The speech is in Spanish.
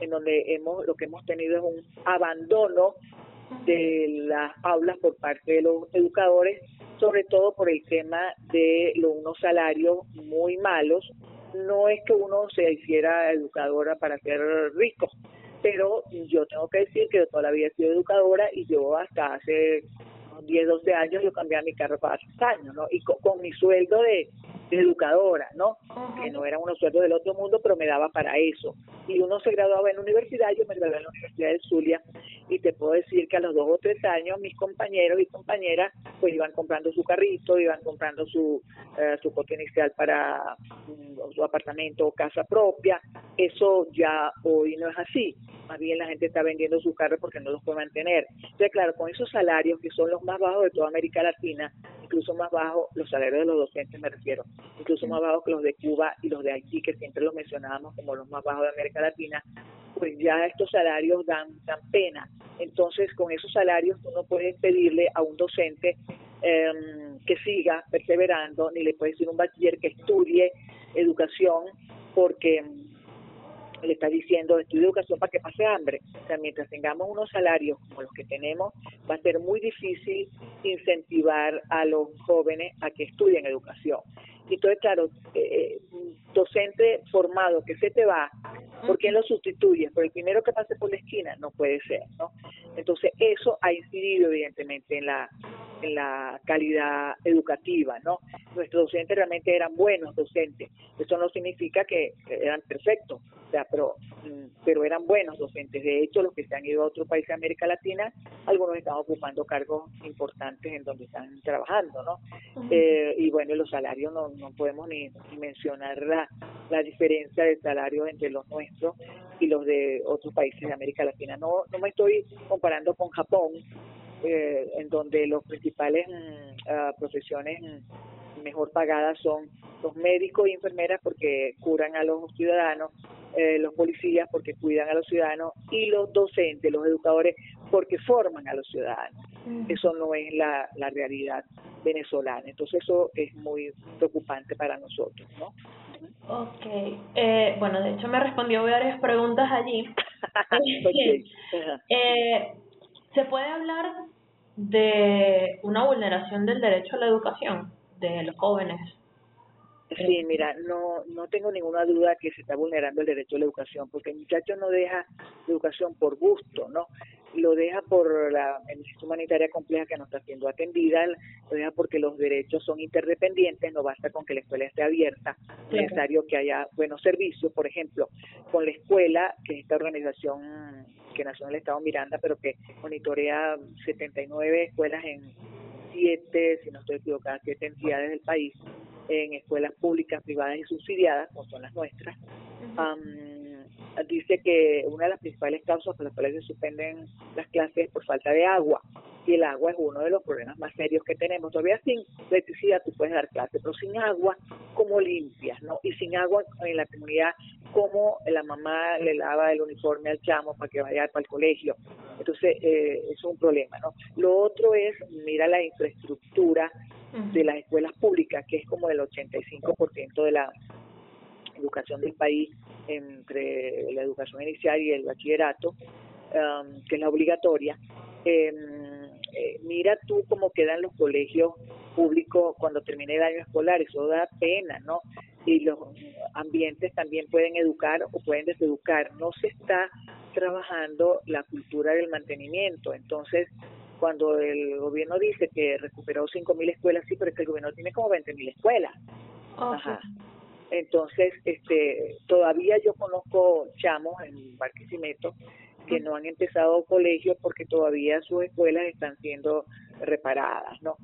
en donde hemos lo que hemos tenido es un abandono de las aulas por parte de los educadores, sobre todo por el tema de los, unos salarios muy malos. No es que uno se hiciera educadora para ser rico, pero yo tengo que decir que yo toda he sido educadora y yo hasta hace 10, 12 años yo cambié mi carro para 6 años, ¿no? Y con, mi sueldo de, educadora, ¿no? Que no era unos sueldos del otro mundo, pero me daba para eso. Y uno se graduaba en la universidad, yo me gradué en la Universidad de Zulia y decir que a los dos o tres años mis compañeros y compañeras pues iban comprando su carrito, iban comprando su, eh, su cote inicial para mm, su apartamento o casa propia. Eso ya hoy no es así. Más bien la gente está vendiendo sus carros porque no los puede mantener. Entonces, claro, con esos salarios que son los más bajos de toda América Latina, incluso más bajos, los salarios de los docentes me refiero, incluso más bajos que los de Cuba y los de Haití, que siempre los mencionábamos como los más bajos de América Latina, pues ya estos salarios dan, dan pena. Entonces, con esos salarios tú no puedes pedirle a un docente em, que siga perseverando, ni le puedes decir a un bachiller que estudie educación, porque le está diciendo estudia educación para que pase hambre. O sea, mientras tengamos unos salarios como los que tenemos, va a ser muy difícil incentivar a los jóvenes a que estudien educación. Y entonces, claro, eh, docente formado que se te va, ¿por quién lo sustituye? Por el primero que pase por la esquina, no puede ser, ¿no? Entonces, eso ha incidido evidentemente en la en la calidad educativa, ¿no? Nuestros docentes realmente eran buenos docentes. Eso no significa que eran perfectos, o sea, pero, mm, pero eran buenos docentes. De hecho, los que se han ido a otro país de América Latina, algunos están ocupando cargos importantes en donde están trabajando, ¿no? Eh, y bueno, los salarios no, no podemos ni, mencionar la, la diferencia de salarios entre los nuestros y los de otros países de América Latina. No, no me estoy comparando con Japón, eh, en donde los principales mm, ah, profesiones mm, mejor pagadas son los médicos y enfermeras porque curan a los ciudadanos, eh, los policías porque cuidan a los ciudadanos y los docentes, los educadores porque forman a los ciudadanos. Eso no es la, la realidad venezolana. Entonces eso es muy preocupante para nosotros, ¿no? Ok, eh, bueno, de hecho me respondió varias preguntas allí. eh, ¿Se puede hablar de una vulneración del derecho a la educación de los jóvenes? Sí, mira, no, no tengo ninguna duda que se está vulnerando el derecho a la educación, porque el muchacho no deja educación por gusto, ¿no? Lo deja por la emergencia humanitaria compleja que no está siendo atendida, lo deja porque los derechos son interdependientes, no basta con que la escuela esté abierta, es necesario que haya buenos servicios, por ejemplo, con la escuela, que es esta organización que nació en el estado Miranda, pero que monitorea 79 escuelas en siete, si no estoy equivocada, siete entidades del país, en escuelas públicas, privadas y subsidiadas, como son las nuestras. dice que una de las principales causas por las cuales se suspenden las clases es por falta de agua y el agua es uno de los problemas más serios que tenemos. Todavía sin electricidad tú puedes dar clase, pero sin agua, ¿cómo limpias? no Y sin agua en la comunidad, ¿cómo la mamá le lava el uniforme al chamo para que vaya para el colegio? Entonces, eh, es un problema, ¿no? Lo otro es, mira la infraestructura de las escuelas públicas, que es como el 85% de la educación del país entre la educación inicial y el bachillerato, um, que es la obligatoria. Eh, eh, mira tú cómo quedan los colegios públicos cuando termine el año escolar, eso da pena, ¿no? Y los ambientes también pueden educar o pueden deseducar. No se está trabajando la cultura del mantenimiento. Entonces, cuando el gobierno dice que recuperó 5.000 escuelas, sí, pero es que el gobierno tiene como 20.000 escuelas. Ajá. Entonces, este, todavía yo conozco chamos en Barquisimeto que no han empezado colegio porque todavía sus escuelas están siendo reparadas, ¿no?